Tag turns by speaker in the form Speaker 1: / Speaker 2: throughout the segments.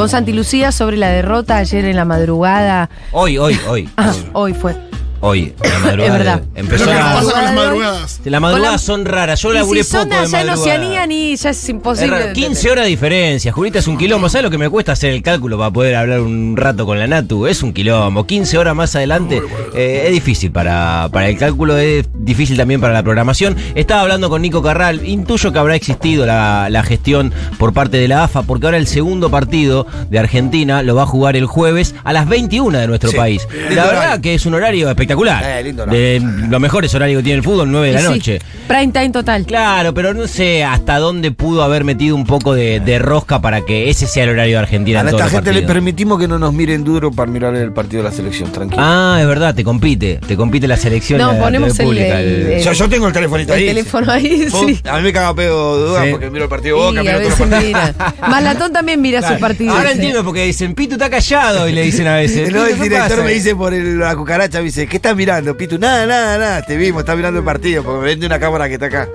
Speaker 1: con Santi Lucía sobre la derrota ayer en la madrugada.
Speaker 2: Hoy, hoy, hoy.
Speaker 1: Ah, hoy fue.
Speaker 2: Hoy, en la madrugada.
Speaker 1: Es verdad.
Speaker 2: Empezó
Speaker 3: Pero ¿qué
Speaker 2: la-
Speaker 3: pasa con las madrugadas?
Speaker 2: Las madrugadas son raras. Yo
Speaker 1: Y
Speaker 2: laburé
Speaker 1: si son
Speaker 2: poco de
Speaker 1: allá en. Oceanía, ni ya es imposible.
Speaker 2: raro. 15 horas de diferencia. Julita es un quilombo. ¿Sabes lo que me cuesta hacer el cálculo para poder hablar un rato con la Natu? Es un quilombo. 15 horas más adelante eh, es difícil para, para el cálculo, es difícil también para la programación. Estaba hablando con Nico Carral. Intuyo que habrá existido la, la gestión por parte de la AFA, porque ahora el segundo partido de Argentina lo va a jugar el jueves a las 21 de nuestro
Speaker 4: Sí.
Speaker 2: país. La verdad que es un horario espectacular.
Speaker 4: Eh, lindo horario.
Speaker 2: de los mejores horarios que tiene el fútbol, 9 de la
Speaker 1: sí,
Speaker 2: noche.
Speaker 1: Prime time total.
Speaker 2: Claro, pero no sé hasta dónde pudo haber metido un poco de, de rosca para que ese sea el horario de Argentina.
Speaker 4: A
Speaker 2: en
Speaker 4: esta
Speaker 2: todos los
Speaker 4: gente le
Speaker 2: partidos.
Speaker 4: permitimos que no nos miren duro para mirar el partido de la selección, tranquilo.
Speaker 2: Ah, es verdad, te compite. Te compite la selección.
Speaker 1: No,
Speaker 2: la
Speaker 1: ponemos el-
Speaker 2: pública,
Speaker 1: el- el-
Speaker 4: yo, yo tengo el telefonito
Speaker 1: El
Speaker 4: ahí.
Speaker 1: teléfono ahí, sí.
Speaker 4: A mí me caga pedo de duda
Speaker 2: Sí.
Speaker 4: porque miro el partido de
Speaker 1: Y
Speaker 4: Boca, miro los partidos.
Speaker 1: mira. Malatón también mira
Speaker 2: Claro.
Speaker 1: su partido.
Speaker 2: Ahora
Speaker 1: sí.
Speaker 2: entiendo porque dicen, Pitu está callado y le dicen a veces.
Speaker 4: No,
Speaker 2: "Pitu,
Speaker 4: el
Speaker 2: ¿qué
Speaker 4: director
Speaker 2: pasa?".
Speaker 4: me dice por el- la cucaracha, me dice, ¿qué estás mirando, Pitu? Nada, nada, nada, te vimos, estás mirando el partido, porque me vende una cámara que está acá.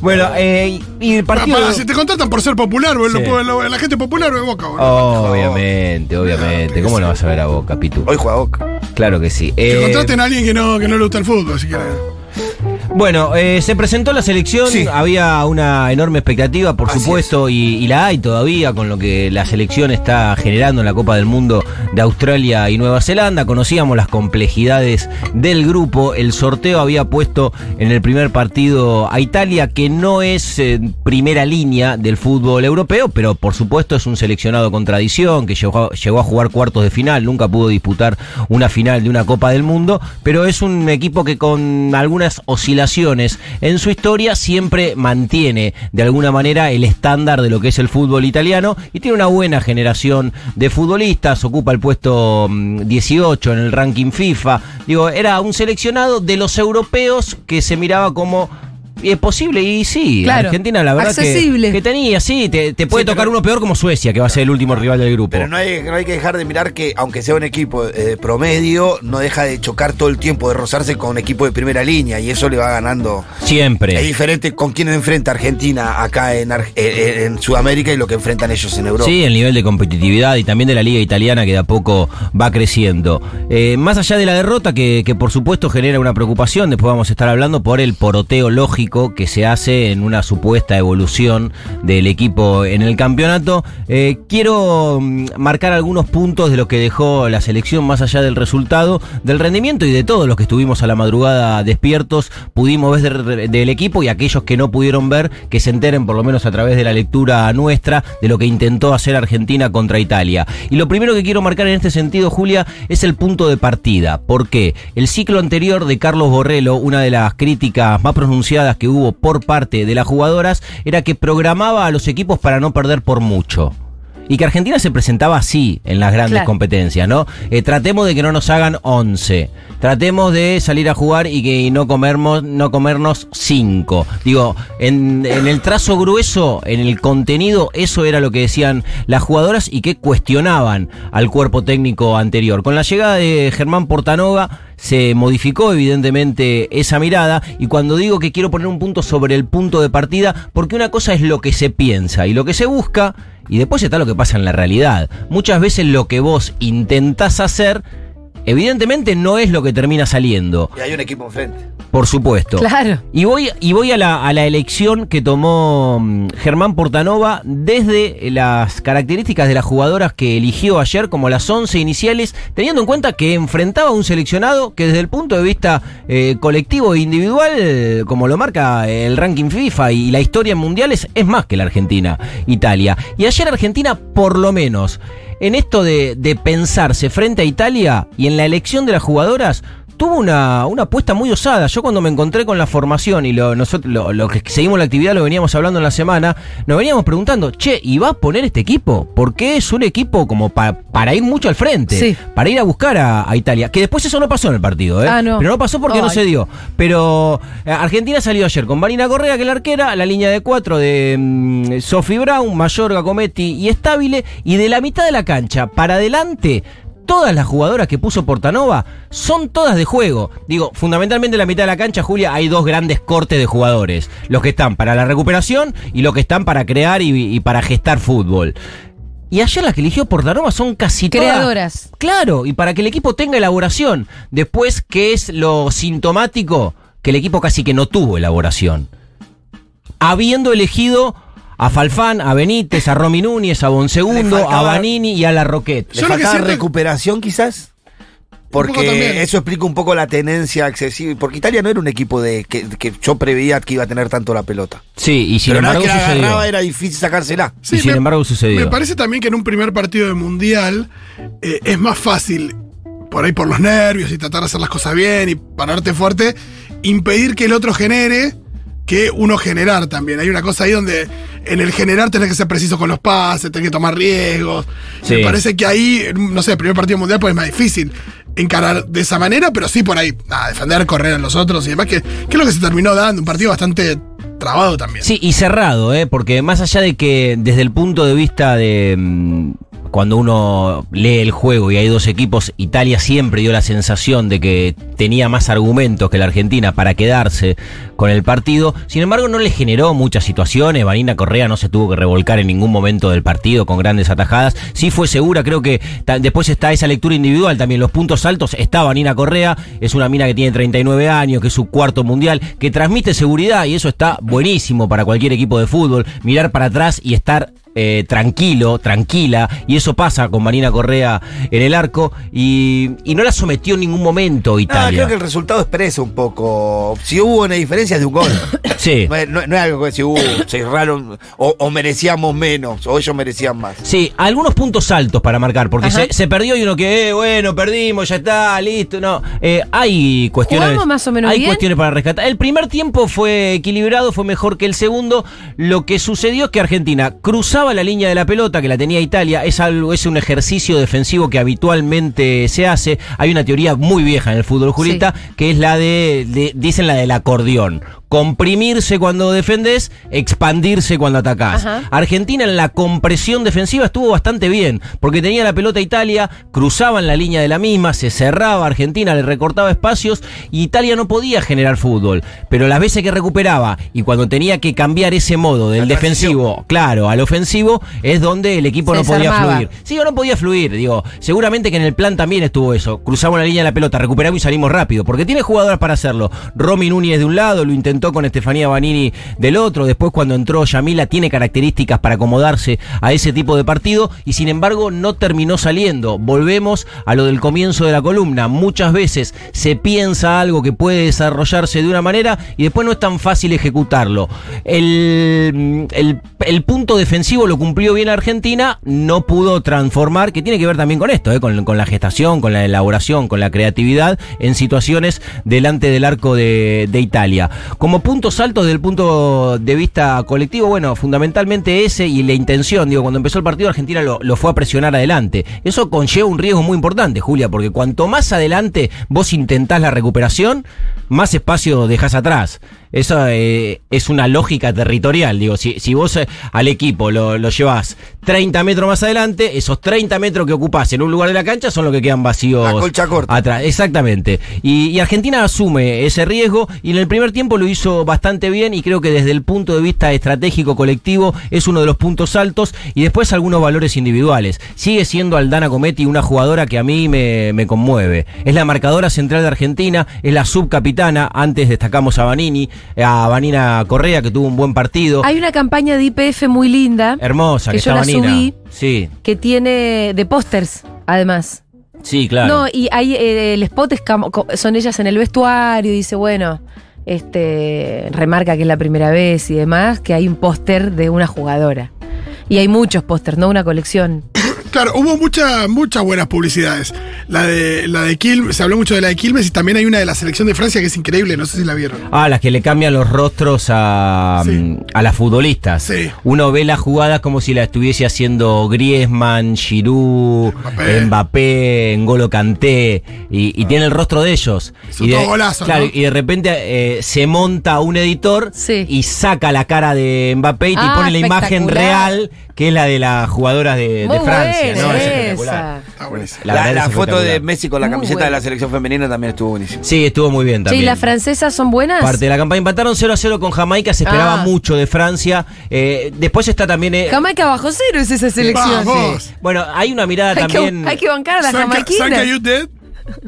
Speaker 2: Bueno, eh, y el partido.
Speaker 3: para, si te contratan por ser popular, boludo,
Speaker 2: Sí.
Speaker 3: lo- lo- la gente popular o de boca, boludo.
Speaker 2: Obviamente, obviamente. ¿Cómo no vas a ver a Boca, Pitu?
Speaker 4: Hoy juega Boca.
Speaker 2: Claro que sí.
Speaker 3: Que
Speaker 2: Eh,
Speaker 3: contraten a alguien que no, que no le gusta el fútbol, si quieren.
Speaker 2: Bueno, eh, se presentó la selección,
Speaker 4: Sí.
Speaker 2: había una enorme expectativa, por
Speaker 4: Así
Speaker 2: supuesto, y, y la hay todavía con lo que la selección está generando en la Copa del Mundo de Australia y Nueva Zelanda. Conocíamos las complejidades del grupo. El sorteo había puesto en el primer partido a Italia, que no es eh, primera línea del fútbol europeo, pero por supuesto es un seleccionado con tradición, que llegó, llegó a jugar cuartos de final, nunca pudo disputar una final de una Copa del Mundo, pero es un equipo que con algunas oscilaciones en su historia siempre mantiene de alguna manera el estándar de lo que es el fútbol italiano y tiene una buena generación de futbolistas, ocupa el puesto mm, 18 en el ranking FIFA. Digo, era un seleccionado de los europeos que se miraba como es posible y sí,
Speaker 1: Claro,
Speaker 2: Argentina la verdad que-
Speaker 1: accesible.
Speaker 2: Que, tenía, sí, te, te puede
Speaker 4: Sí,
Speaker 2: tocar
Speaker 4: pero-
Speaker 2: uno peor como Suecia, que va a ser el último rival del grupo.
Speaker 4: Pero no hay, no hay que dejar de mirar que, aunque sea un equipo eh, promedio, no deja de chocar todo el tiempo, de rozarse con un equipo de primera línea, y eso le va ganando.
Speaker 2: Siempre.
Speaker 4: Es diferente con quién enfrenta Argentina acá en, Ar- eh, en Sudamérica y lo que enfrentan ellos en Europa.
Speaker 2: Sí, el nivel de competitividad y también de la liga italiana que de a poco va creciendo. Eh, más allá de la derrota, que, que por supuesto genera una preocupación, después vamos a estar hablando por el poroteo lógico que se hace en una supuesta evolución del equipo en el campeonato. Eh, quiero mm, marcar algunos puntos de lo que dejó la selección más allá del resultado, del rendimiento y de todos los que estuvimos a la madrugada despiertos, pudimos ver del, del equipo y aquellos que no pudieron ver, que se enteren por lo menos a través de la lectura nuestra de lo que intentó hacer Argentina contra Italia. Y lo primero que quiero marcar en este sentido, Julia, es el punto de partida. porque El ciclo anterior de Carlos Borrello, una de las críticas más pronunciadas que hubo por parte de las jugadoras, era que programaba a los equipos para no perder por mucho. Y que Argentina se presentaba así en las grandes
Speaker 1: Claro.
Speaker 2: competencias, ¿no? Eh, tratemos de que no nos hagan 11. Tratemos de salir a jugar y que y no comernos, no comernos 5. Digo, en, en el trazo grueso, en el contenido, eso era lo que decían las jugadoras y que cuestionaban al cuerpo técnico anterior. Con la llegada de Germán Portanova se modificó evidentemente esa mirada y cuando digo que quiero poner un punto sobre el punto de partida, porque una cosa es lo que se piensa y lo que se busca y después está lo que pasa en la realidad. Muchas veces lo que vos intentás hacer, evidentemente no es lo que termina saliendo,
Speaker 4: Y hay un equipo enfrente.
Speaker 2: por supuesto.
Speaker 1: Claro.
Speaker 2: Y voy, y voy a, la, a la elección que tomó mm, Germán Portanova desde las características de las jugadoras que eligió ayer como las 11 iniciales, teniendo en cuenta que enfrentaba a un seleccionado que desde el punto de vista eh, colectivo e individual, como lo marca el ranking FIFA y la historia en mundiales, es más que la Argentina, Italia. Y ayer Argentina, por lo menos, en esto de, de pensarse frente a Italia y en la elección de las jugadoras, tuvo una, una apuesta muy osada. Yo cuando me encontré con la formación y lo, nosotros, lo, lo que seguimos la actividad, lo veníamos hablando en la semana, nos veníamos preguntando, che, ¿y va a poner este equipo? Porque es un equipo como pa- para ir mucho al frente,
Speaker 1: Sí.
Speaker 2: para ir a buscar a, a Italia. Que después eso no pasó en el partido, ¿eh?
Speaker 1: Ah, no.
Speaker 2: Pero no pasó porque no
Speaker 1: Ay.
Speaker 2: se dio. Pero eh, Argentina salió ayer con Marina Correa, que es la arquera, la línea de cuatro de mm, Sophie Brown, Mayorga, Cometti y Estabile, y de la mitad de la cancha para adelante. Todas las jugadoras que puso Portanova son todas de juego. Digo, fundamentalmente en la mitad de la cancha, Julia, hay dos grandes cortes de jugadores. Los que están para la recuperación y los que están para crear y, y para gestar fútbol. Y ayer las que eligió Portanova son casi todas-
Speaker 1: Creadoras.
Speaker 2: Claro, y para que el equipo tenga elaboración. Después, ¿qué es lo sintomático? Que el equipo casi que no tuvo elaboración. Habiendo elegido a Falfán, a Benítez, a Romy Núñez, a Bonsegundo,
Speaker 4: Le
Speaker 2: a
Speaker 4: faltaba-
Speaker 2: Vanini y a la Roquette.
Speaker 4: ¿Le
Speaker 3: Yo lo que
Speaker 4: faltaba
Speaker 3: siento-
Speaker 4: recuperación quizás? Porque eso explica un poco la tenencia excesiva. Porque Italia no era un equipo de que, que yo preveía que iba a tener tanto la pelota.
Speaker 2: Sí, y sin
Speaker 4: Pero
Speaker 2: embargo
Speaker 4: que la agarraba era difícil sacársela.
Speaker 2: y sin embargo sucedió.
Speaker 3: Me parece también que en un primer partido de mundial eh, es más fácil, por ahí por los nervios y tratar de hacer las cosas bien y pararte fuerte, impedir que el otro genere que uno generar también. Hay una cosa ahí donde en el generar tenés que ser preciso con los pases, tenés que tomar riesgos.
Speaker 2: Sí.
Speaker 3: Me parece que ahí, no sé, el primer partido mundial pues es más difícil encarar de esa manera, pero sí por ahí, nada, defender, correr a los otros y demás, que, que es lo que se terminó dando, un partido bastante trabado también.
Speaker 2: Sí, y cerrado, ¿eh? porque más allá de que desde el punto de vista de mm, cuando uno lee el juego y hay dos equipos, Italia siempre dio la sensación de que tenía más argumentos que la Argentina para quedarse con el partido. Sin embargo, no le generó muchas situaciones. Vanina Correa no se tuvo que revolcar en ningún momento del partido con grandes atajadas. Sí fue segura, creo que después está esa lectura individual también. Los puntos altos está Vanina Correa, es una mina que tiene 39 años, que es su cuarto mundial, que transmite seguridad y eso está buenísimo para cualquier equipo de fútbol. Mirar para atrás y estar eh, tranquilo, tranquila, y eso pasa con Marina Correa en el arco, y, y no la sometió en ningún momento
Speaker 4: Ah,
Speaker 2: Italia.
Speaker 4: creo que el resultado expresa un poco. Si hubo una diferencia es de un gol.
Speaker 2: Sí.
Speaker 4: No es, no- no es algo que si hubo, se erraron o, o merecíamos menos o ellos merecían más.
Speaker 2: Sí, algunos puntos altos para marcar, porque se, se perdió y uno que, eh, bueno, perdimos, ya está, listo. No, Eh, hay cuestiones.
Speaker 1: ¿Jugamos más o menos
Speaker 2: Hay
Speaker 1: bien?
Speaker 2: cuestiones para rescatar. El primer tiempo fue equilibrado, fue mejor que el segundo. Lo que sucedió es que Argentina cruzaba la línea de la pelota que la tenía Italia. Es algo, es un ejercicio defensivo que habitualmente se hace. Hay una teoría muy vieja en el fútbol, Julita, que es la de, de- dicen la del acordeón. Comprimirse cuando defendés, expandirse cuando atacás.
Speaker 1: Ajá.
Speaker 2: Argentina en la compresión defensiva estuvo bastante bien, porque tenía la pelota Italia, cruzaban la línea de la misma, se cerraba Argentina, le recortaba espacios y Italia no podía generar fútbol. Pero las veces que recuperaba y cuando tenía que cambiar ese modo del
Speaker 4: La
Speaker 2: defensivo, claro, al ofensivo, es donde el equipo
Speaker 1: Se
Speaker 2: no podía
Speaker 1: desarmaba.
Speaker 2: fluir. Sí, o no podía fluir, digo, seguramente que en el plan también estuvo eso. Cruzamos la línea de la pelota, recuperamos y salimos rápido, porque tiene jugadoras para hacerlo. Romy Núñez de un lado, lo intentó con Estefanía Banini del otro, después cuando entró Yamila tiene características para acomodarse a ese tipo de partido y sin embargo no terminó saliendo. Volvemos a lo del comienzo de la columna. Muchas veces se piensa algo que puede desarrollarse de una manera y después no es tan fácil ejecutarlo. El, el- punto defensivo lo cumplió bien Argentina, no pudo transformar, que tiene que ver también con esto, eh, con, con la gestación, con la elaboración, con la creatividad en situaciones delante del arco de, de Italia. Como puntos altos desde el punto de vista colectivo, bueno, fundamentalmente ese y la intención, digo, cuando empezó el partido Argentina lo, fue a presionar adelante. Eso conlleva un riesgo muy importante, Julia, porque cuanto más adelante vos intentás la recuperación, más espacio dejás atrás. Eso eh, es una lógica territorial. Digo, si, si vos eh, al equipo lo, lo llevás 30 metros más adelante, esos 30 metros que ocupás en un lugar de la cancha son los que quedan vacíos.
Speaker 4: La colcha corta.
Speaker 2: Atrás, exactamente. Y, y Argentina asume ese riesgo y en el primer tiempo lo hizo bastante bien y creo que desde el punto de vista estratégico colectivo es uno de los puntos altos y después algunos valores individuales. Sigue siendo Aldana Cometti una jugadora que a mí me, me conmueve. Es la marcadora central de Argentina, es la subcapitana. Antes destacamos a Vanini, a Vanina Correa que tuvo un buen partido.
Speaker 1: Hay una campaña de IPF muy linda
Speaker 2: Hermosa, que,
Speaker 1: que yo
Speaker 2: está
Speaker 1: la
Speaker 2: Vanina.
Speaker 1: subí.
Speaker 2: Sí,
Speaker 1: que tiene de pósters, además.
Speaker 2: sí, claro.
Speaker 1: No, y hay eh, el spot es son ellas en el vestuario, y dice, bueno, este remarca que es la primera vez y demás, que hay un póster de una jugadora. Y hay muchos pósters, no una colección.
Speaker 3: Claro, hubo muchas muchas buenas publicidades. La de la de Quilmes, se habló mucho de la de Quilmes y también hay una de la selección de Francia que es increíble, no sé si la vieron.
Speaker 2: Ah, las que le cambian los rostros a,
Speaker 3: Sí.
Speaker 2: mm, a las futbolistas.
Speaker 3: Sí.
Speaker 2: Uno ve la jugada como si la estuviese haciendo Griezmann, Giroud,
Speaker 3: Mbappé.
Speaker 2: Mbappé, N'Golo Kanté, y, y tiene el rostro de ellos.
Speaker 3: Son
Speaker 2: y de,
Speaker 3: todos golazos,
Speaker 2: claro,
Speaker 3: ¿no?
Speaker 2: y de repente eh, se monta un editor
Speaker 1: Sí.
Speaker 2: y saca la cara de Mbappé y te
Speaker 1: Ah,
Speaker 2: pone la imagen real, que es la de las jugadoras de, Francia.
Speaker 1: buena
Speaker 2: ¿no? Es espectacular.
Speaker 3: Está buenísimo.
Speaker 2: La
Speaker 4: La, la
Speaker 2: es
Speaker 4: foto de. Messi con la
Speaker 1: Muy
Speaker 4: camiseta de la selección femenina también estuvo buenísima.
Speaker 2: Sí, estuvo muy bien también.
Speaker 1: ¿y las francesas son buenas?
Speaker 2: Parte de la campaña empataron 0 a 0 con Jamaica, se esperaba
Speaker 1: Ah.
Speaker 2: mucho de Francia. Eh, después está también. eh,
Speaker 1: Jamaica bajo cero es esa selección.
Speaker 3: Vamos.
Speaker 2: bueno, hay una mirada
Speaker 1: Hay,
Speaker 2: también.
Speaker 1: que, hay que bancar a la
Speaker 3: Sanka,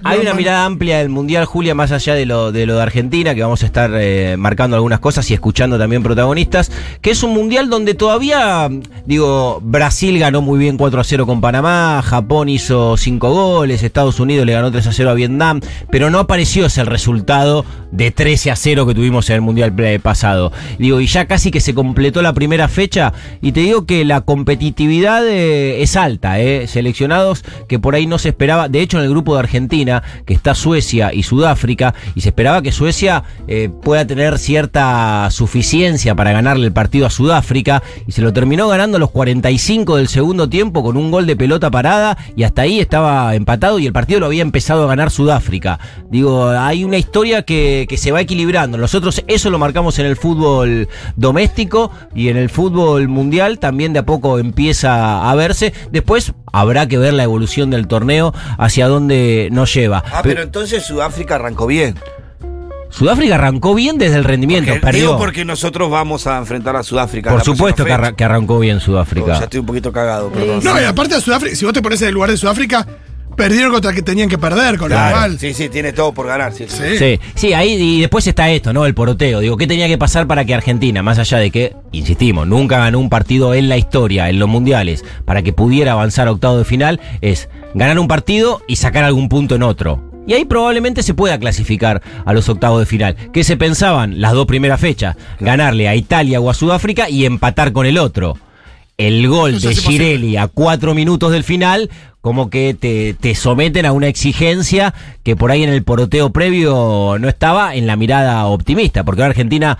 Speaker 2: Hay una mirada amplia del Mundial, Julia, más allá de lo de, lo de Argentina, que vamos a estar eh, marcando algunas cosas y escuchando también protagonistas, que es un Mundial donde todavía, digo, Brasil ganó muy bien 4 a 0 con Panamá, Japón hizo 5 goles, Estados Unidos le ganó 3 a 0 a Vietnam, pero no apareció ese resultado de 13 a 0 que tuvimos en el Mundial pasado. Digo, y ya casi que se completó la primera fecha, y te digo que la competitividad eh, es alta, eh, seleccionados que por ahí no se esperaba, de hecho en el grupo de Argentina, que está Suecia y Sudáfrica, y se esperaba que Suecia eh, pueda tener cierta suficiencia para ganarle el partido a Sudáfrica, y se lo terminó ganando los 45 del segundo tiempo con un gol de pelota parada, y hasta ahí estaba empatado y el partido lo había empezado a ganar Sudáfrica. Digo, hay una historia que, que se va equilibrando. Nosotros eso lo marcamos en el fútbol doméstico y en el fútbol mundial también de a poco empieza a verse. Después habrá que ver la evolución del torneo hacia dónde nos lleva.
Speaker 4: Ah, pero entonces Sudáfrica arrancó bien.
Speaker 2: Sudáfrica arrancó bien desde el rendimiento,
Speaker 4: Porque-
Speaker 2: perdió.
Speaker 4: Digo porque nosotros vamos a enfrentar a Sudáfrica.
Speaker 2: Por supuesto que, arrancó bien. Sudáfrica.
Speaker 4: Ya estoy un poquito cagado, perdón.
Speaker 3: No, y aparte de Sudáfrica, si vos te pones en el lugar de Sudáfrica, perdieron contra el que tenían que perder, con
Speaker 2: Claro.
Speaker 3: lo cual.
Speaker 4: Sí, sí, tiene todo por ganar. Sí, sí.
Speaker 3: Sí.
Speaker 2: Ahí y después está esto, ¿no? El poroteo. Digo, ¿qué tenía que pasar para que Argentina, más allá de que, insistimos, nunca ganó un partido en la historia, en los mundiales, para que pudiera avanzar a octavo de final, es ganar un partido y sacar algún punto en otro. Y ahí probablemente se pueda clasificar a los octavos de final. ¿Qué se pensaban las dos primeras fechas? Ganarle a Italia o a Sudáfrica y empatar con el otro. El gol de. Girelli a cuatro minutos del final, como que te, te someten a una exigencia que por ahí en el poroteo previo no estaba en la mirada optimista, porque ahora Argentina,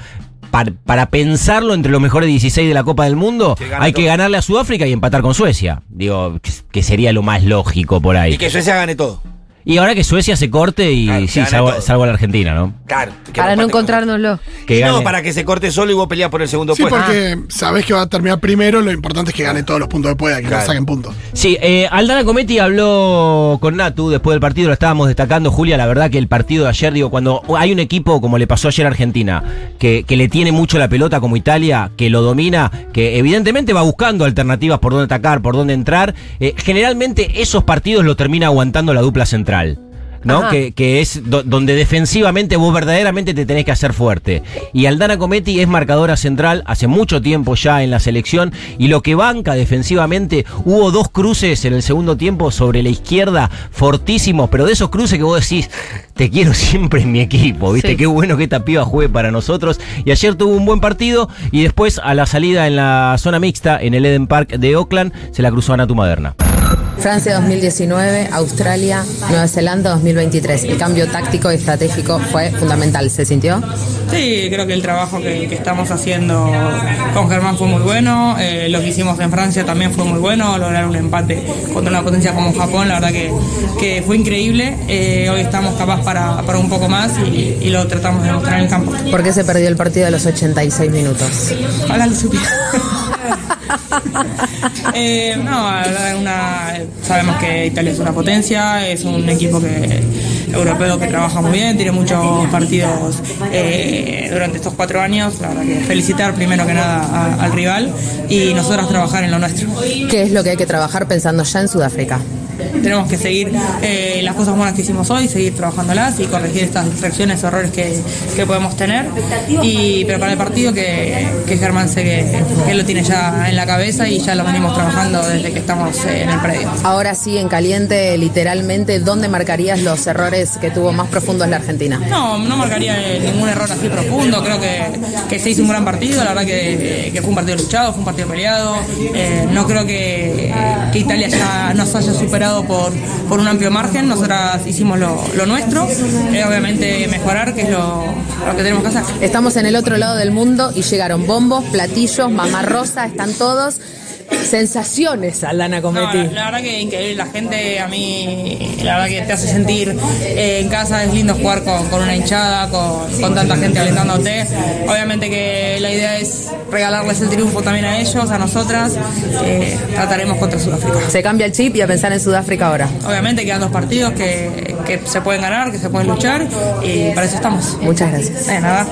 Speaker 2: par- para pensarlo entre los mejores 16 de la Copa del Mundo,
Speaker 4: Que
Speaker 2: hay que ganarle a Sudáfrica y empatar con Suecia. Digo, que- que sería lo más lógico por ahí.
Speaker 4: Y que Suecia gane todo.
Speaker 2: Y ahora que Suecia se corte y
Speaker 4: Claro,
Speaker 2: sí, salvo, a la Argentina, ¿no?
Speaker 4: Claro. que
Speaker 1: Para no encontrárnoslo.
Speaker 2: Que
Speaker 4: Y no, para que se corte solo y vos peleas por el segundo
Speaker 3: Sí,
Speaker 4: puesto.
Speaker 3: porque sabés que va a terminar primero, lo importante es que gane todos los puntos que pueda, que
Speaker 4: Claro.
Speaker 3: no saquen puntos.
Speaker 2: Sí, eh, Aldana Cometti habló con Natu después del partido, lo estábamos destacando, Julia, la verdad que el partido de ayer, digo, cuando hay un equipo como le pasó ayer a Argentina, que, que le tiene mucho la pelota como Italia, que lo domina, que evidentemente va buscando alternativas por dónde atacar, por dónde entrar, eh, generalmente esos partidos lo termina aguantando la dupla central local. ¿No?
Speaker 1: Ajá.
Speaker 2: Que, que es do- donde defensivamente vos verdaderamente te tenés que hacer fuerte. Y Aldana Cometti es marcadora central hace mucho tiempo ya en la selección y lo que banca defensivamente, hubo dos cruces en el segundo tiempo sobre la izquierda fortísimos, pero de esos cruces que vos decís, te quiero siempre en mi equipo, ¿viste?
Speaker 1: Sí.
Speaker 2: Qué bueno que esta piba juegue para nosotros. Y ayer tuvo un buen partido y después a la salida en la zona mixta en el Eden Park de Oakland se la cruzó a Natu Maderna.
Speaker 5: Francia 2019, Australia, Nueva Zelanda 2023. El cambio táctico y estratégico fue fundamental, ¿se sintió?
Speaker 6: Sí, creo que el trabajo que, que estamos haciendo con Germán fue muy bueno, eh, lo que hicimos en Francia también fue muy bueno, lograr un empate contra una potencia como Japón, la verdad que, que fue increíble, Eh, hoy estamos capaz para, para un poco más y, y lo tratamos de mostrar en el campo.
Speaker 5: ¿Por qué se perdió el partido de los 86 minutos?
Speaker 6: Ojalá lo supiera. Eh, no, sabemos que Italia es una potencia, es un equipo que, europeo que trabaja muy bien, tiene muchos partidos eh, durante estos cuatro años. La verdad que felicitar primero que nada al rival y nosotros trabajar en lo nuestro.
Speaker 5: ¿Qué es lo que hay que trabajar pensando ya en Sudáfrica?
Speaker 6: Tenemos que seguir eh, las cosas buenas que hicimos hoy, seguir trabajándolas y corregir estas distracciones, errores que, que podemos tener. Y preparar el partido que, que Germán sé que, que lo tiene ya en la cabeza y ya lo venimos trabajando desde que estamos eh, en el predio.
Speaker 5: Ahora sí, en caliente, literalmente, ¿dónde marcarías los errores que tuvo más profundos la Argentina?
Speaker 6: No, no marcaría ningún error así profundo. Creo que, que se hizo un gran partido. La verdad que, que fue un partido luchado, fue un partido peleado. Eh, no creo que, que Italia ya nos haya superado por, por un amplio margen. Nosotras hicimos lo, nuestro. Eh, obviamente mejorar, que es lo, lo que tenemos que hacer.
Speaker 5: Estamos en el otro lado del mundo y llegaron bombos, platillos, mamá rosa, están todos. Sensaciones, Aldana
Speaker 6: No,
Speaker 5: Cometti.
Speaker 6: la, la verdad que increíble, la gente a mí, la verdad que te hace sentir eh, en casa, es lindo jugar con, con una hinchada, con, con tanta gente alentándote. Obviamente que la idea es regalarles el triunfo también a ellos, a nosotras. Eh, trataremos contra Sudáfrica.
Speaker 5: Se cambia el chip y a pensar en Sudáfrica ahora.
Speaker 6: Obviamente quedan dos partidos que, que se pueden ganar, que se pueden luchar y para eso estamos.
Speaker 5: Muchas gracias.
Speaker 6: Eh, nada.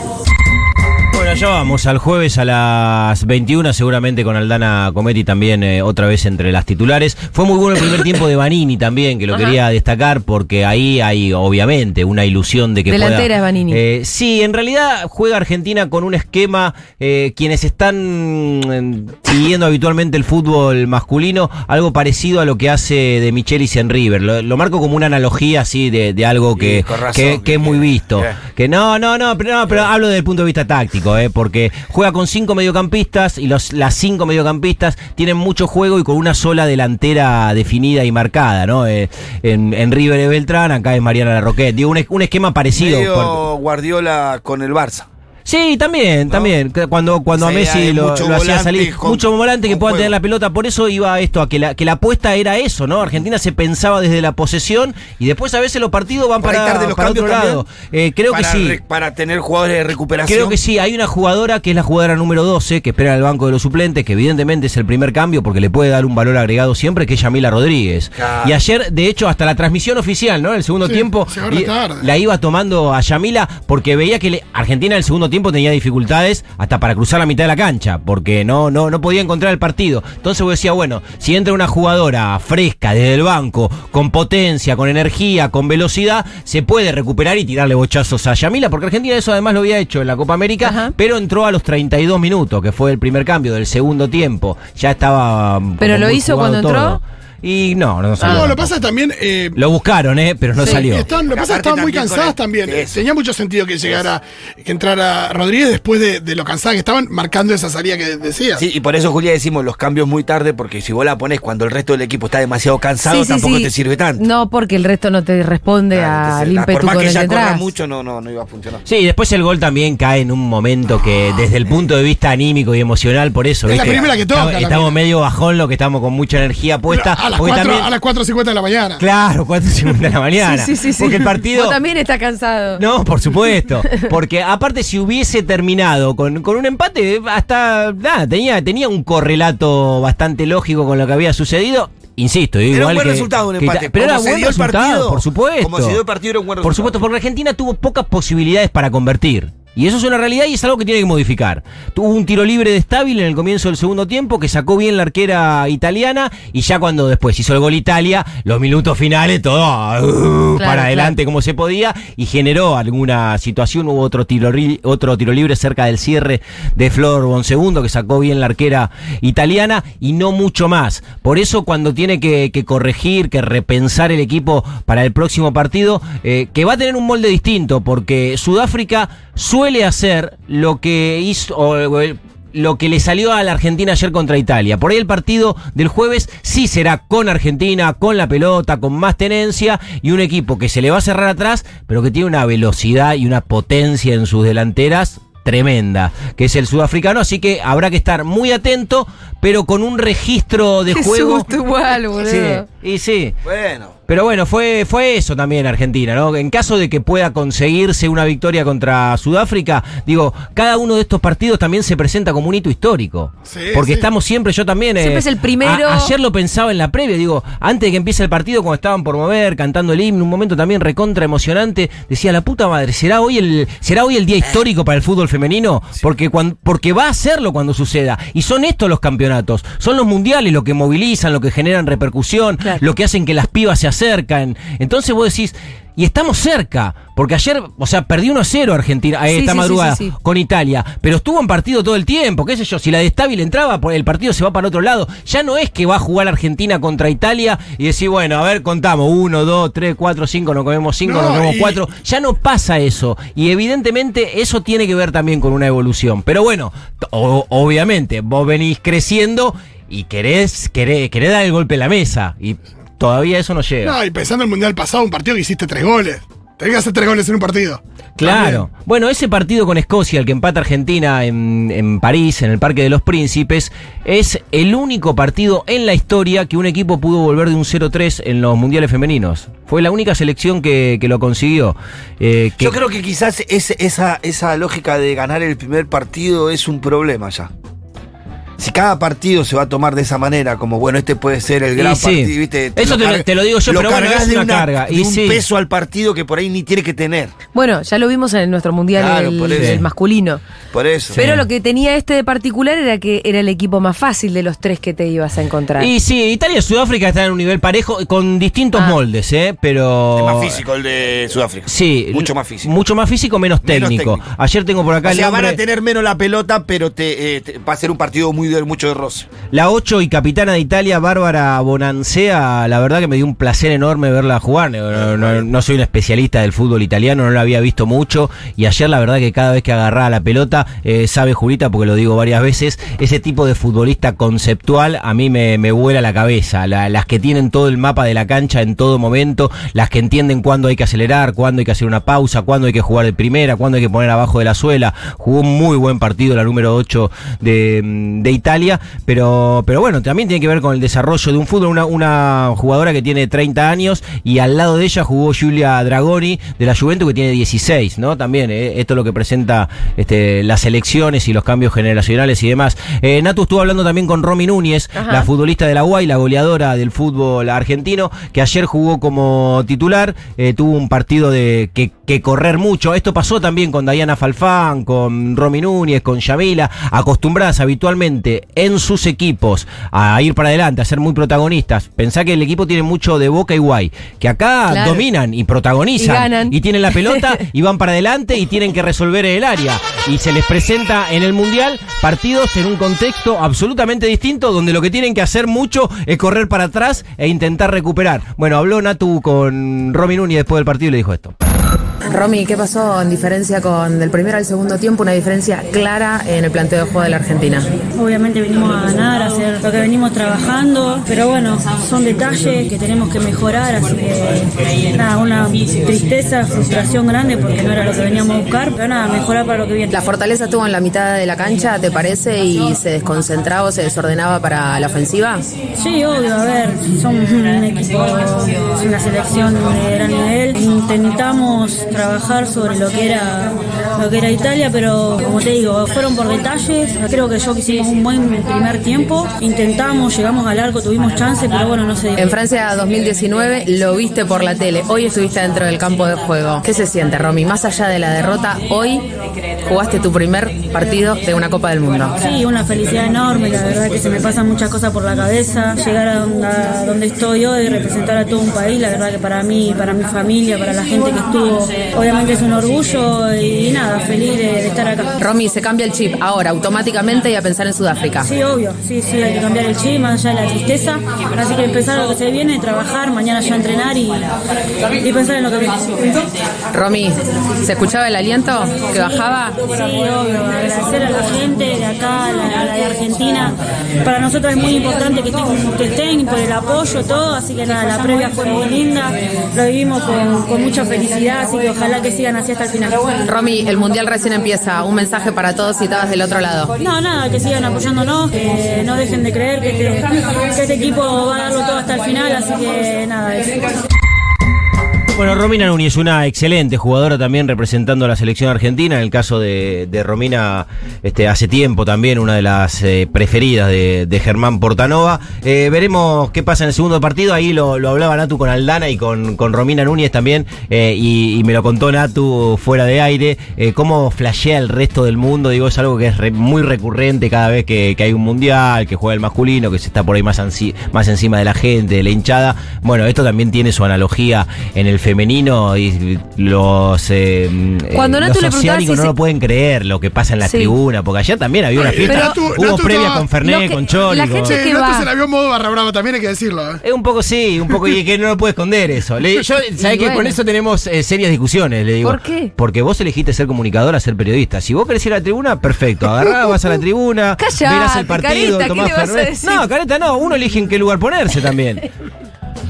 Speaker 2: Bueno, ya vamos al jueves a las 21, seguramente con Aldana Cometti también eh, otra vez entre las titulares. Fue muy bueno el primer tiempo de Vanini también, que lo quería destacar porque ahí hay obviamente una ilusión de que
Speaker 1: Delantera
Speaker 2: pueda-
Speaker 1: es Vanini.
Speaker 2: Eh, sí, en realidad juega Argentina con un esquema, eh, quienes están mm, siguiendo habitualmente el fútbol masculino, algo parecido a lo que hace de Michelis en River. Lo, lo marco como una analogía así de, de algo que,
Speaker 4: razón,
Speaker 2: que, que es muy visto. Que no, no, no, pero, no, pero hablo desde el punto de vista táctico, eh, porque juega con cinco mediocampistas y los, las cinco mediocampistas tienen mucho juego y con una sola delantera definida y marcada, ¿no? Eh, en, en River es Beltrán, acá es Mariana Larroquet. Digo, un, un esquema parecido.
Speaker 4: Medio
Speaker 2: por-
Speaker 4: Guardiola con el Barça.
Speaker 2: Sí, también, también. Cuando, cuando a Messi lo, hacía salir,
Speaker 4: con-
Speaker 2: mucho volante que
Speaker 4: con
Speaker 2: puedan tener la pelota. Por eso iba esto, a que la, que la apuesta era eso, ¿no? Argentina se pensaba desde la posesión y después a veces los partidos van
Speaker 4: Por
Speaker 2: para,
Speaker 4: tarde los
Speaker 2: para otro lado. Eh, creo
Speaker 4: para
Speaker 2: que sí.
Speaker 4: re- para tener jugadores de recuperación.
Speaker 2: Creo que sí, hay una jugadora que es la jugadora número 12, que espera en el banco de los suplentes, que evidentemente es el primer cambio porque le puede dar un valor agregado siempre, que es Yamila Rodríguez.
Speaker 4: Claro.
Speaker 2: Y ayer, de hecho, hasta la transmisión oficial, ¿no? El segundo
Speaker 3: Sí,
Speaker 2: tiempo, la iba tomando a Yamila porque veía que le- Argentina en el segundo tiempo tenía dificultades hasta para cruzar la mitad de la cancha, porque no, no, no podía encontrar el partido. Entonces vos decía, bueno, si entra una jugadora fresca desde el banco, con potencia, con energía, con velocidad, se puede recuperar y tirarle bochazos a Yamila, porque Argentina eso además lo había hecho en la Copa América,
Speaker 1: Ajá.
Speaker 2: pero entró a los 32 minutos, que fue el primer cambio del segundo tiempo. Ya estaba.
Speaker 1: ¿Pero lo hizo cuando
Speaker 2: todo.
Speaker 1: entró?
Speaker 2: Y no, no salió.
Speaker 3: No, lo pasa también. eh,
Speaker 2: Lo buscaron, ¿eh? Pero no
Speaker 3: Sí,
Speaker 2: salió.
Speaker 3: Estaban, lo que pasa es que
Speaker 4: Aparte
Speaker 3: estaban muy cansadas
Speaker 4: el-
Speaker 3: también.
Speaker 4: eso.
Speaker 3: Tenía mucho sentido que llegara, que entrara Rodríguez después de, de lo cansada que estaban, marcando esa salida que decías.
Speaker 4: Sí, y por eso, Julia, decimos los cambios muy tarde, porque si vos la pones cuando el resto del equipo está demasiado cansado,
Speaker 1: Sí, sí,
Speaker 4: tampoco
Speaker 1: sí.
Speaker 4: te sirve tanto.
Speaker 1: No, porque el resto no te responde
Speaker 4: Claro,
Speaker 1: al ímpetu
Speaker 4: por más
Speaker 1: con
Speaker 4: que
Speaker 1: el
Speaker 4: ella corra mucho, no, no, no iba a funcionar.
Speaker 2: Sí, después el gol también cae en un momento que desde el punto de vista anímico y emocional, por eso.
Speaker 3: Es la primera que toca,
Speaker 2: Estamos, estamos medio bajón, lo que estamos con mucha energía puesta.
Speaker 3: a, las
Speaker 2: porque
Speaker 3: 4,
Speaker 2: también-
Speaker 3: a las 4.50 de la mañana.
Speaker 2: Claro, 4.50 de la mañana.
Speaker 1: Sí, sí, sí, sí.
Speaker 2: Porque el partido.
Speaker 1: Vos también está cansado.
Speaker 2: No, por supuesto. Porque aparte, si hubiese terminado con, con un empate, hasta. Nada, tenía, tenía un correlato bastante lógico con lo que había sucedido. Insisto, igual
Speaker 4: Era un buen
Speaker 2: que-
Speaker 4: resultado un empate.
Speaker 2: Pero era buen resultado,
Speaker 4: partido,
Speaker 2: por supuesto.
Speaker 4: como se dio el partido, era un buen
Speaker 2: Por
Speaker 4: resultado.
Speaker 2: supuesto, porque Argentina tuvo pocas posibilidades para convertir. Y eso es una realidad y es algo que tiene que modificar. Tuvo un tiro libre de Stabile en el comienzo del segundo tiempo que sacó bien la arquera italiana y ya cuando después hizo el gol Italia, los minutos finales todo uh,
Speaker 1: Claro,
Speaker 2: para adelante
Speaker 1: claro.
Speaker 2: como se podía y generó alguna situación. Hubo otro tiro, otro tiro libre cerca del cierre de Flor Bonsegundo que sacó bien la arquera italiana y no mucho más. Por eso cuando tiene que, que corregir, que repensar el equipo para el próximo partido, eh, que va a tener un molde distinto porque Sudáfrica suele hacer lo que hizo... o, lo que le salió a la Argentina ayer contra Italia. Por ahí el partido del jueves sí será con Argentina, con la pelota, con más tenencia y un equipo que se le va a cerrar atrás, pero que tiene una velocidad y una potencia en sus delanteras tremenda, que es el sudafricano, así que habrá que estar muy atento, pero con un registro de
Speaker 1: Qué
Speaker 2: juego.
Speaker 1: susto igual, boludo.
Speaker 2: Sí, y sí.
Speaker 4: Bueno.
Speaker 2: Pero bueno, fue, fue eso también Argentina, ¿no? En caso de que pueda conseguirse una victoria contra Sudáfrica, digo, cada uno de estos partidos también se presenta como un hito histórico.
Speaker 3: Sí,
Speaker 2: porque
Speaker 3: sí.
Speaker 2: estamos siempre, yo también... eh,
Speaker 1: Siempre es el primero.
Speaker 2: a- ayer lo pensaba en la previa, digo, antes de que empiece el partido, cuando estaban por mover, cantando el himno, un momento también recontra emocionante, decía, la puta madre, ¿será hoy el, será hoy el día histórico para el fútbol femenino? Porque, cuan- porque va a serlo cuando suceda. Y son estos los campeonatos, son los mundiales lo que movilizan, lo que generan repercusión.
Speaker 1: Claro. Claro.
Speaker 2: lo que hacen que las pibas se acercan. Entonces vos decís, y estamos cerca, porque ayer, o sea, perdió 1 a 0 Argentina eh,
Speaker 1: Sí,
Speaker 2: esta
Speaker 1: sí,
Speaker 2: madrugada
Speaker 1: sí, sí.
Speaker 2: con Italia, pero estuvo en partido todo el tiempo, qué sé yo, si la de Stabile entraba, pues el partido se va para otro lado. Ya no es que va a jugar Argentina contra Italia y decir, bueno, a ver, contamos, 1, 2, 3, 4, 5, nos comemos 5,
Speaker 3: No,
Speaker 2: nos comemos
Speaker 3: y-
Speaker 2: 4. Ya no pasa eso. Y evidentemente eso tiene que ver también con una evolución. Pero bueno, obviamente, vos venís creciendo y querés, querés, querés dar el golpe en la mesa. Y todavía eso no llega.
Speaker 3: No, y pensando en el mundial pasado, un partido que hiciste tres goles. Tenés que hacer tres goles en un partido.
Speaker 2: Claro. Bueno, ese partido con Escocia, el que empata Argentina en, en París, en el Parque de los Príncipes, es el único partido en la historia que un equipo pudo volver de un 0-3 en los mundiales femeninos. Fue la única selección que, que lo consiguió. Eh, que-
Speaker 4: Yo creo que quizás ese- esa, esa lógica de ganar el primer partido es un problema ya. Si cada partido se va a tomar de esa manera, como bueno, este puede ser el gran
Speaker 2: sí.
Speaker 4: partido, ¿viste?
Speaker 2: Eso te lo- te lo digo yo, pero bueno,
Speaker 4: cargas de
Speaker 2: una carga,
Speaker 4: de
Speaker 2: y
Speaker 4: un
Speaker 2: sí.
Speaker 4: peso al partido que por ahí ni tiene que tener.
Speaker 1: Bueno, ya lo vimos en nuestro mundial
Speaker 4: Claro,
Speaker 1: el,
Speaker 4: por
Speaker 1: el masculino.
Speaker 4: Por eso.
Speaker 1: Pero lo que tenía este de particular era que era el equipo más fácil de los tres que te ibas a encontrar.
Speaker 2: Y sí, Italia y Sudáfrica están en un nivel parejo con distintos
Speaker 1: Ah.
Speaker 2: moldes, ¿eh? Pero...
Speaker 4: Es más físico el de Sudáfrica.
Speaker 2: Sí.
Speaker 4: Mucho más físico.
Speaker 2: Mucho más físico, menos
Speaker 4: Menos
Speaker 2: técnico. Ayer tengo por acá
Speaker 4: o
Speaker 2: el
Speaker 4: sea, van a tener menos la pelota, pero te, eh, te- va a ser un partido muy de mucho de roce.
Speaker 2: La 8 y capitana de Italia, Bárbara Bonancea, la verdad que me dio un placer enorme verla jugar. No, soy un especialista del fútbol italiano, no la había visto mucho. Y ayer la verdad que cada vez que agarraba la pelota, eh, sabe Julita, porque lo digo varias veces, ese tipo de futbolista conceptual a mí me, me vuela la cabeza. La- las que tienen todo el mapa de la cancha en todo momento, las que entienden cuándo hay que acelerar, cuándo hay que hacer una pausa, cuándo hay que jugar de primera, cuándo hay que poner abajo de la suela. Jugó un muy buen partido la número 8 de, de Italia, pero, pero bueno, también tiene que ver con el desarrollo de un fútbol. Una, una jugadora que tiene 30 años y al lado de ella jugó Giulia Dragoni de la Juventus que tiene 16, ¿no? También, eh, esto es lo que presenta este, las elecciones y los cambios generacionales y demás. Eh, Natu estuvo hablando también con Romy Núñez,
Speaker 1: Ajá.
Speaker 2: la futbolista de la UAI, la goleadora del fútbol argentino, que ayer jugó como titular, eh, tuvo un partido de que, que correr mucho. Esto pasó también con Diana Falfán, con Romy Núñez, con Yamila, acostumbradas habitualmente en sus equipos a ir para adelante, a ser muy protagonistas. Pensá que el equipo tiene mucho de Boca y Guay, que acá
Speaker 1: Claro.
Speaker 2: dominan y protagonizan
Speaker 1: Y ganan.
Speaker 2: y tienen la pelota y van para adelante y tienen que resolver el área. Y se les presenta en el Mundial partidos en un contexto absolutamente distinto donde lo que tienen que hacer mucho es correr para atrás e intentar recuperar. Bueno, habló Natu con Romy Núñez después del partido y le dijo esto.
Speaker 5: Romy, ¿qué pasó en diferencia con del primero al segundo tiempo? Una diferencia clara en el planteo de juego de la Argentina.
Speaker 7: Obviamente venimos a ganar, a hacer lo que venimos trabajando, pero bueno, son detalles que tenemos que mejorar, así que nada, una tristeza, frustración grande porque no era lo que veníamos a buscar, pero nada, mejorar para lo que viene.
Speaker 5: La fortaleza estuvo en la mitad de la cancha, ¿te parece? ¿Y se desconcentraba o se desordenaba para la ofensiva?
Speaker 7: Sí, obvio, a ver, somos un equipo, es una selección de gran nivel. Intentamos trabajar sobre lo que era lo que era Italia, pero como te digo, fueron por detalles. Creo que yo que hicimos un buen primer tiempo. Intentamos, llegamos al arco, tuvimos chance, pero bueno, no se dio.
Speaker 5: En Francia 2019 lo viste por la tele, hoy estuviste dentro del campo de juego. ¿Qué se siente, Romy? Más allá de la derrota, hoy jugaste tu primer partido de una Copa del Mundo.
Speaker 7: Sí, una felicidad enorme, la verdad que se me pasan muchas cosas por la cabeza. Llegar a donde, a donde estoy hoy, representar a todo un país, la verdad que para mí, para mi familia, para la gente que estuvo, obviamente es un orgullo y, nada, feliz de, de estar acá.
Speaker 5: Romy, se cambia el chip ahora, automáticamente y a pensar en Sudáfrica.
Speaker 7: Sí, obvio, sí, sí, hay que cambiar el chip, más allá de la tristeza. Así que empezar lo que se viene, trabajar, mañana ya entrenar y, y pensar en lo que viene.
Speaker 5: Romy, ¿se escuchaba el aliento que bajaba?
Speaker 7: Sí, obvio, agradecer a la gente de acá, a la, a la de Argentina. Para nosotros es muy importante que estén, que estén por el apoyo, todo, así que nada, la previa fue muy linda, lo vivimos con, con mucha felicidad, así que ojalá que sigan así hasta el final.
Speaker 5: Romy, el mundial recién empieza. Un mensaje para todos si estabas del otro lado.
Speaker 7: No, nada, que sigan apoyándonos, que no dejen de creer que este, que este equipo va a darlo todo hasta el final, así que nada, eso.
Speaker 2: Bueno, Romina Núñez, una excelente jugadora también representando a la selección argentina. En el caso de, Romina, este, hace tiempo también una de las eh, preferidas de, Germán Portanova. Eh, veremos qué pasa en el segundo partido. Ahí lo, lo hablaba Natu con Aldana y con, con Romina Núñez también. eh, y, me lo contó Natu fuera de aire. cómo flashea el resto del mundo. Digo, es algo que es muy recurrente cada vez que, que hay un mundial, que juega el masculino, que se está por ahí más, ansi- más encima de la gente, de la hinchada. Bueno, esto también tiene su analogía en el femenino y los, eh,
Speaker 1: Cuando
Speaker 2: eh,
Speaker 1: Natu
Speaker 2: los
Speaker 1: le si
Speaker 2: no
Speaker 1: se-
Speaker 2: lo pueden creer lo que pasa en la
Speaker 1: Sí.
Speaker 2: tribuna, porque ayer también había una fiesta.
Speaker 3: pero
Speaker 2: Hubo
Speaker 3: Natu
Speaker 2: previa
Speaker 3: estaba-
Speaker 2: con Fernet,
Speaker 1: que-
Speaker 2: con Choli.
Speaker 1: la
Speaker 2: con-
Speaker 1: gente
Speaker 3: Che,
Speaker 1: que va.
Speaker 3: se la vio modo barra brava, también hay que decirlo. ¿eh?
Speaker 2: Es un poco sí, un poco y que no lo puede esconder eso. Le- yo, ¿sabés
Speaker 1: Y
Speaker 2: que Con
Speaker 1: bueno.
Speaker 2: eso tenemos eh, serias discusiones, le digo.
Speaker 1: ¿Por qué?
Speaker 2: Porque vos elegiste ser comunicadora, ser periodista. Si vos querés ir a la tribuna, perfecto. Agarrá, vas a la tribuna,
Speaker 1: Callate,
Speaker 2: verás el partido,
Speaker 1: careta, ¿qué
Speaker 2: tomás Fernet. No, careta no, uno elige en qué lugar ponerse también.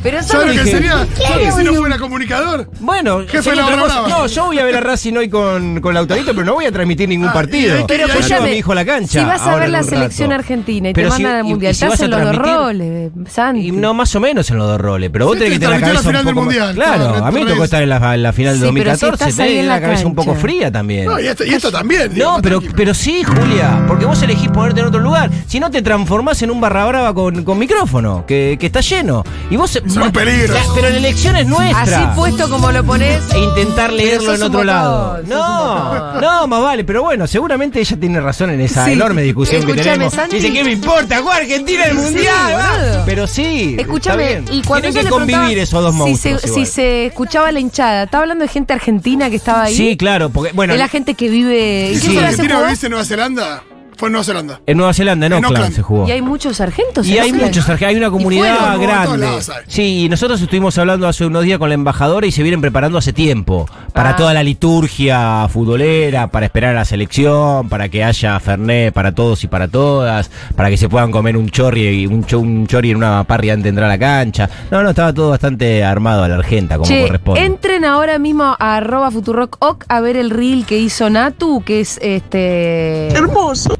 Speaker 1: Pero
Speaker 3: ¿Sabes lo que sería?
Speaker 2: ¿qué?
Speaker 3: ¿Sabes si no fuera comunicador?
Speaker 2: Bueno,
Speaker 3: Jefe
Speaker 2: sería
Speaker 3: de la
Speaker 2: otra cosa.
Speaker 3: brava.
Speaker 2: No, yo voy a ver a Racing hoy con, con Lautarito, pero no voy a transmitir ningún
Speaker 3: Ah,
Speaker 2: partido.
Speaker 1: Pero escúchame,
Speaker 2: mi hijo a la cancha.
Speaker 1: si vas a ver
Speaker 2: en
Speaker 1: la selección argentina y
Speaker 2: Pero
Speaker 1: te
Speaker 2: si-
Speaker 1: mandan al mundial, hacen
Speaker 2: a
Speaker 1: los dos roles, Santi.
Speaker 2: Y no, más o menos en los dos roles. Pero vos
Speaker 3: Sí,
Speaker 2: tenés que
Speaker 3: te
Speaker 2: tener la cabeza un
Speaker 3: final
Speaker 2: poco
Speaker 3: del
Speaker 2: más-
Speaker 3: Mundial,
Speaker 2: Claro, a mí me tocó estar en la, en final del
Speaker 1: Sí, pero si
Speaker 2: 2014.
Speaker 1: estás ahí
Speaker 2: tenés
Speaker 1: en
Speaker 2: la
Speaker 1: la
Speaker 2: cabeza un poco fría también.
Speaker 3: No, y esto, también.
Speaker 2: No, pero, pero sí, Julia, porque vos elegís ponerte en otro lugar. Si no, te transformás en un barra brava con, con micrófono, que, que está lleno. Y vos.
Speaker 3: Son peligros.
Speaker 2: La- pero la elección es nuestra.
Speaker 1: Así puesto como lo pones.
Speaker 2: E intentar leerlo
Speaker 1: sos
Speaker 2: en
Speaker 1: un
Speaker 2: otro
Speaker 1: botón,
Speaker 2: lado.
Speaker 1: sos un
Speaker 2: No,
Speaker 1: botón.
Speaker 2: no, más vale, pero bueno, seguramente ella tiene razón en esa
Speaker 1: Sí.
Speaker 2: enorme discusión que
Speaker 1: Escuchame,
Speaker 2: tenemos.
Speaker 1: Santi.
Speaker 2: Dice, ¿qué me importa? Juega Argentina el
Speaker 1: Sí,
Speaker 2: mundial. va. pero sí.
Speaker 1: Escúchame,
Speaker 2: está bien.
Speaker 1: y cuando
Speaker 2: Tienen
Speaker 1: ella
Speaker 2: que
Speaker 1: le
Speaker 2: convivir esos dos
Speaker 1: si
Speaker 2: monstruos.
Speaker 1: se, si
Speaker 2: igual.
Speaker 1: se escuchaba la hinchada, estaba hablando de gente argentina que estaba ahí.
Speaker 2: Sí, claro, porque bueno,
Speaker 1: es la gente que vive.
Speaker 3: ¿Y
Speaker 1: ¿Y
Speaker 3: si
Speaker 1: quién
Speaker 3: es
Speaker 1: se
Speaker 3: Argentina vivís en Nueva Zelanda? Fue en Nueva Zelanda.
Speaker 2: en Nueva Zelanda, en
Speaker 3: En
Speaker 2: Auckland
Speaker 3: Auckland.
Speaker 2: se jugó.
Speaker 1: Y hay muchos sargentos.
Speaker 2: Y hay
Speaker 1: Auckland.
Speaker 2: muchos, Arge- hay una comunidad grande.
Speaker 3: lados.
Speaker 2: Sí, y nosotros estuvimos hablando hace unos días con la embajadora y se vienen preparando hace tiempo para
Speaker 1: Ah.
Speaker 2: toda la liturgia futbolera, para esperar a la selección, para que haya Fernet para todos y para todas, para que se puedan comer un chorri y un, cho- un chorri en una parrilla antes de entrar a la cancha. No, no, estaba todo bastante armado a la argenta, como
Speaker 1: Che,
Speaker 2: corresponde.
Speaker 1: entren ahora mismo a arroba futurock a ver el reel que hizo Natu, que es este.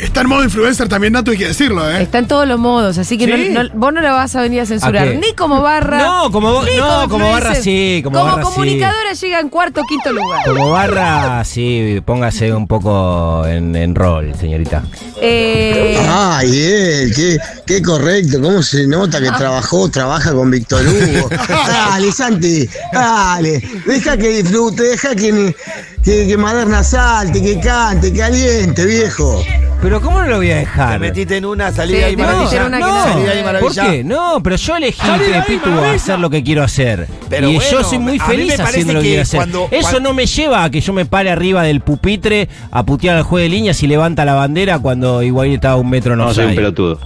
Speaker 3: Está en modo influencer también, Nato, hay que decirlo, ¿eh?
Speaker 1: Está en todos los modos, así que
Speaker 2: ¿Sí?
Speaker 1: no- no- vos no la vas a venir a censurar.
Speaker 2: ¿A qué?
Speaker 1: Ni como barra.
Speaker 2: No, como vos-
Speaker 1: ni
Speaker 2: no, como barra sí, como barra sí.
Speaker 1: comunicadora llega en cuarto o quinto lugar.
Speaker 2: Como barra, sí, póngase un poco en, en rol, señorita.
Speaker 1: Eh,
Speaker 8: Ay, eh, qué, qué correcto, cómo se nota que trabajó, trabaja con Víctor Hugo. Dale, Santi, dale, deja que disfrute, deja que, que, que Maderna salte, que cante, que aliente, viejo.
Speaker 2: Pero ¿cómo no lo voy a
Speaker 4: Te
Speaker 2: dejar?
Speaker 4: metiste en una
Speaker 1: Sí,
Speaker 4: salida y
Speaker 1: te metiste en
Speaker 4: maravilla.
Speaker 1: una que
Speaker 2: no,
Speaker 1: no.
Speaker 4: Salida y
Speaker 2: ¿por qué? No, pero yo elegí,
Speaker 4: y
Speaker 2: Pitu, a hacer lo que quiero hacer.
Speaker 4: Pero
Speaker 2: y
Speaker 4: bueno,
Speaker 2: yo soy muy feliz haciendo lo que quiero hacer.
Speaker 4: cuando-
Speaker 2: Eso
Speaker 4: cuando-
Speaker 2: no me lleva a que yo me pare arriba del pupitre a putear al juez de líneas y levanta la bandera cuando igual estaba a un metro no,
Speaker 9: No, soy un pelotudo.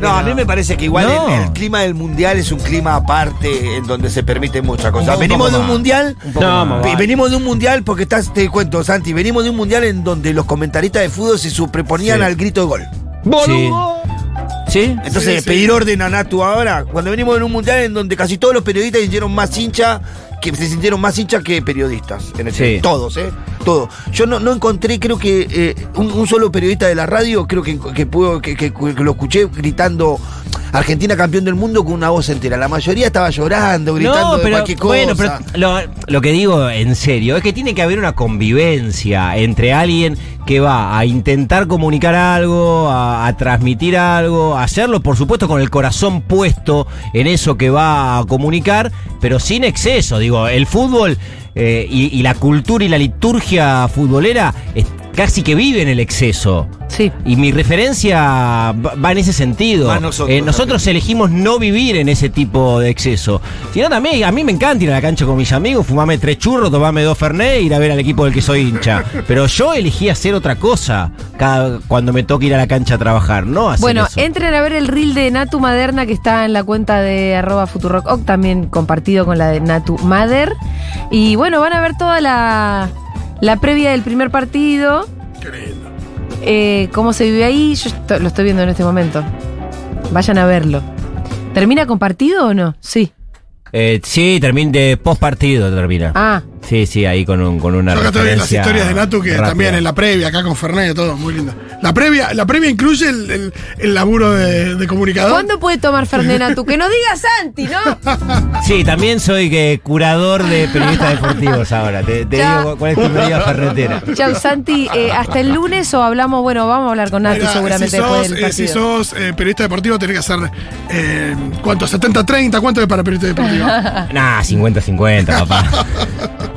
Speaker 4: No, a mí me parece que igual
Speaker 2: No.
Speaker 4: el, el clima del mundial es un clima aparte en donde se permiten muchas cosas.
Speaker 2: Un
Speaker 4: venimos de un mundial.
Speaker 2: Un
Speaker 9: No,
Speaker 4: Venimos de un mundial porque estás, te cuento, Santi, venimos de un mundial en donde los comentaristas de fútbol se superponían
Speaker 2: Sí.
Speaker 4: al grito de gol.
Speaker 2: Sí. ¿Sí?
Speaker 4: Entonces,
Speaker 3: Sí, sí.
Speaker 4: pedir orden a Natu ahora, cuando venimos de un mundial en donde casi todos los periodistas se sintieron más hincha, que se sintieron más hinchas que periodistas. En ese,
Speaker 2: Sí.
Speaker 4: Todos, ¿eh? Todos. Yo no, no encontré, creo que eh, un, un solo periodista de la radio, creo que, que, pudo, que, que- que lo escuché gritando Argentina campeón del mundo con una voz entera. La mayoría estaba llorando, gritando
Speaker 2: No,
Speaker 4: de
Speaker 2: pero
Speaker 4: cualquier cosa.
Speaker 2: bueno, pero lo, lo que digo en serio es que tiene que haber una convivencia entre alguien que va a intentar comunicar algo, a, a transmitir algo, a hacerlo por supuesto con el corazón puesto en eso que va a comunicar, pero sin exceso. Digo, el fútbol eh, y, y la cultura y la liturgia futbolera casi que vive en el exceso.
Speaker 1: Sí.
Speaker 2: Y mi referencia va en ese sentido.
Speaker 4: Más nosotros,
Speaker 2: Eh, nosotros elegimos no vivir en ese tipo de exceso. Sino también, a mí me encanta ir a la cancha con mis amigos, fumarme tres churros, tomarme dos Fernet e ir a ver al equipo del que soy hincha. Pero yo elegí hacer otra cosa cada, cuando me toca ir a la cancha a trabajar, no hacer
Speaker 1: Bueno,
Speaker 2: eso.
Speaker 1: entren a ver el reel de Natu Maderna que está en la cuenta de arroba Futurock, Oc, también compartido con la de Natu Mader. Y bueno, van a ver toda la, la previa del primer partido,
Speaker 3: Qué lindo.
Speaker 1: eh, cómo se vive ahí. Yo esto- lo estoy viendo en este momento. Vayan a verlo. ¿Termina con partido o no? Sí.
Speaker 2: Eh, sí, termine de post partido termina.
Speaker 1: Ah,
Speaker 2: Sí, sí, ahí con, un, con una
Speaker 3: Yo acá estoy viendo las
Speaker 2: referencia
Speaker 3: historias de Natu que
Speaker 2: rápida.
Speaker 3: también en la previa, acá con Fernet, todo, muy lindo. La previa, la previa incluye el, el- el laburo de, de comunicador.
Speaker 1: ¿Cuándo puede tomar Fernena tú? Que no digas Santi, ¿no?
Speaker 2: Sí, también soy que curador de periodistas deportivos ahora. Te, digo cuál es tu medida ferretera.
Speaker 1: Chau, Santi. eh, hasta el lunes o hablamos, bueno, vamos a hablar con Natu
Speaker 3: Mira,
Speaker 1: seguramente
Speaker 3: si
Speaker 1: después
Speaker 3: sos,
Speaker 1: del
Speaker 3: eh, si
Speaker 1: partido.
Speaker 3: sos eh, periodista deportivo, tenés que hacer. Eh, ¿Cuánto? ¿70-30? ¿Cuánto es para periodista deportivo?
Speaker 2: Nah, 50-50, papá.